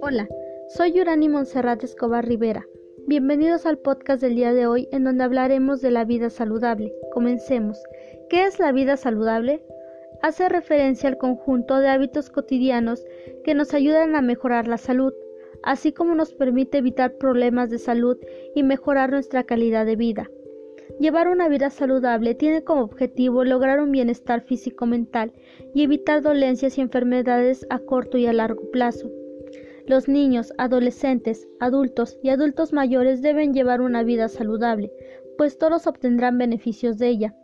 Hola, soy Yurani Monserrat Escobar Rivera. Bienvenidos al podcast del día de hoy en donde hablaremos de la vida saludable. Comencemos. ¿Qué es la vida saludable? Hace referencia al conjunto de hábitos cotidianos que nos ayudan a mejorar la salud, así como nos permite evitar problemas de salud y mejorar nuestra calidad de vida. Llevar una vida saludable tiene como objetivo lograr un bienestar físico-mental y evitar dolencias y enfermedades a corto y a largo plazo. Los niños, adolescentes, adultos y adultos mayores deben llevar una vida saludable, pues todos obtendrán beneficios de ella.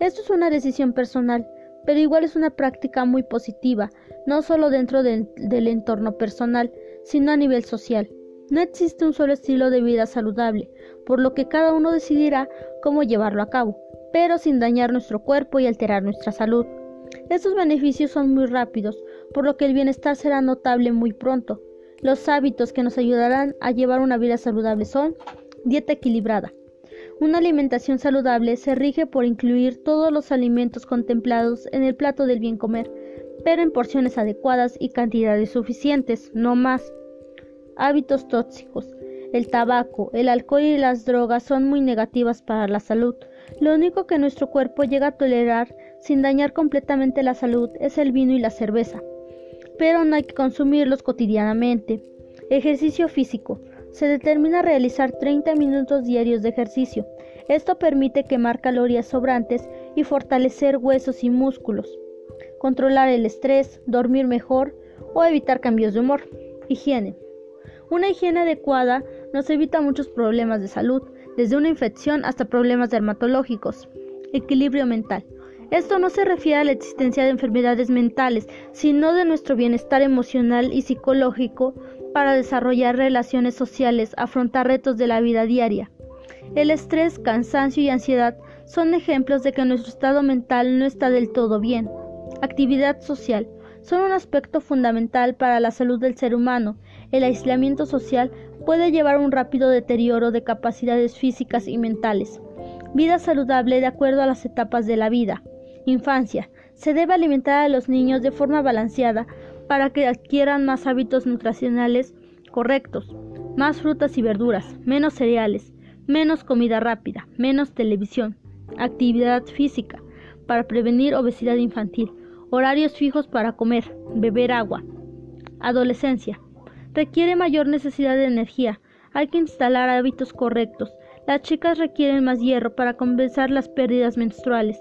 Esto es una decisión personal, pero igual es una práctica muy positiva, no solo dentro del entorno personal, sino a nivel social. No existe un solo estilo de vida saludable, por lo que cada uno decidirá cómo llevarlo a cabo, pero sin dañar nuestro cuerpo y alterar nuestra salud. Estos beneficios son muy rápidos, por lo que el bienestar será notable muy pronto. Los hábitos que nos ayudarán a llevar una vida saludable son dieta equilibrada. Una alimentación saludable se rige por incluir todos los alimentos contemplados en el plato del bien comer, pero en porciones adecuadas y cantidades suficientes, no más. Hábitos tóxicos. El tabaco, el alcohol y las drogas son muy negativas para la salud. Lo único que nuestro cuerpo llega a tolerar sin dañar completamente la salud es el vino y la cerveza pero no hay que consumirlos cotidianamente. Ejercicio físico. Se determina realizar 30 minutos diarios de ejercicio. Esto permite quemar calorías sobrantes y fortalecer huesos y músculos. Controlar el estrés, dormir mejor o evitar cambios de humor. Higiene. Una higiene adecuada nos evita muchos problemas de salud, desde una infección hasta problemas dermatológicos. Equilibrio mental. Esto no se refiere a la existencia de enfermedades mentales, sino de nuestro bienestar emocional y psicológico para desarrollar relaciones sociales, afrontar retos de la vida diaria. El estrés, cansancio y ansiedad son ejemplos de que nuestro estado mental no está del todo bien. Actividad social son un aspecto fundamental para la salud del ser humano. El aislamiento social puede llevar a un rápido deterioro de capacidades físicas y mentales. Vida saludable de acuerdo a las etapas de la vida. Infancia. Se debe alimentar a los niños de forma balanceada para que adquieran más hábitos nutricionales correctos, más frutas y verduras, menos cereales, menos comida rápida, menos televisión, actividad física para prevenir obesidad infantil, horarios fijos para comer, beber agua. Adolescencia. Requiere mayor necesidad de energía. Hay que instalar hábitos correctos. Las chicas requieren más hierro para compensar las pérdidas menstruales.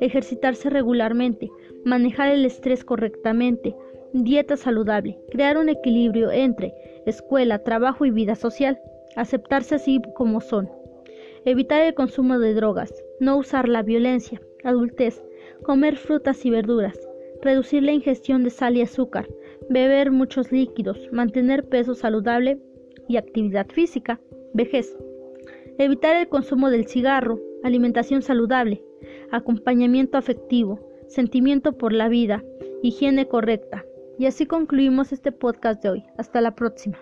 Ejercitarse regularmente, manejar el estrés correctamente, dieta saludable, crear un equilibrio entre escuela, trabajo y vida social, aceptarse así como son, evitar el consumo de drogas, no usar la violencia, adultez, comer frutas y verduras, reducir la ingestión de sal y azúcar, beber muchos líquidos, mantener peso saludable y actividad física, vejez. Evitar el consumo del cigarro, alimentación saludable, acompañamiento afectivo, sentimiento por la vida, higiene correcta. Y así concluimos este podcast de hoy. Hasta la próxima.